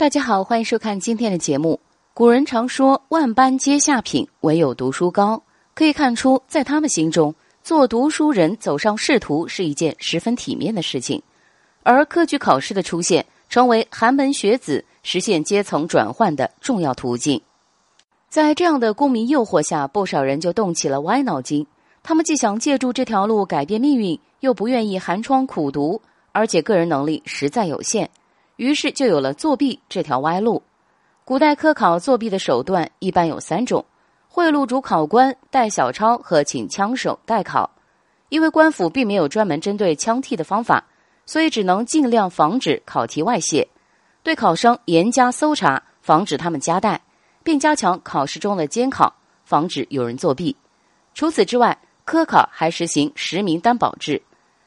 大家好，欢迎收看今天的节目。古人常说“万般皆下品，唯有读书高”，可以看出，在他们心中，做读书人走上仕途是一件十分体面的事情。而科举考试的出现，成为寒门学子实现阶层转换的重要途径。在这样的功名诱惑下，不少人就动起了歪脑筋。他们既想借助这条路改变命运，又不愿意寒窗苦读，而且个人能力实在有限。于是就有了作弊这条歪路。古代科考作弊的手段一般有三种：贿赂主考官、带小抄和请枪手代考。因为官府并没有专门针对枪替的方法，所以只能尽量防止考题外泄，对考生严加搜查，防止他们夹带，并加强考试中的监考，防止有人作弊。除此之外，科考还实行实名担保制，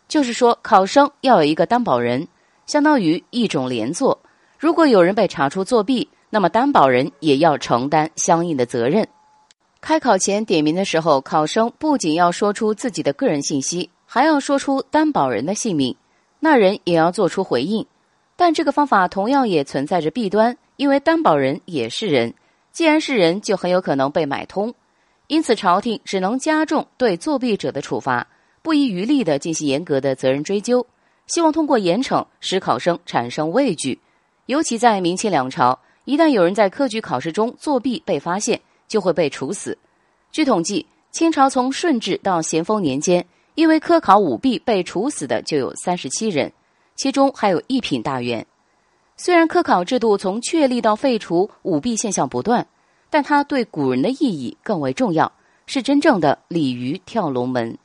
就是说考生要有一个担保人。相当于一种连坐，如果有人被查出作弊，那么担保人也要承担相应的责任。开考前点名的时候，考生不仅要说出自己的个人信息，还要说出担保人的姓名，那人也要做出回应。但这个方法同样也存在着弊端，因为担保人也是人，既然是人，就很有可能被买通，因此朝廷只能加重对作弊者的处罚，不遗余力地进行严格的责任追究。希望通过严惩使考生产生畏惧，尤其在明清两朝，一旦有人在科举考试中作弊被发现，就会被处死。据统计，清朝从顺治到咸丰年间，因为科考舞弊被处死的就有三十七人，其中还有一品大员。虽然科考制度从确立到废除舞弊现象不断，但它对古人的意义更为重要，是真正的鲤鱼跳龙门。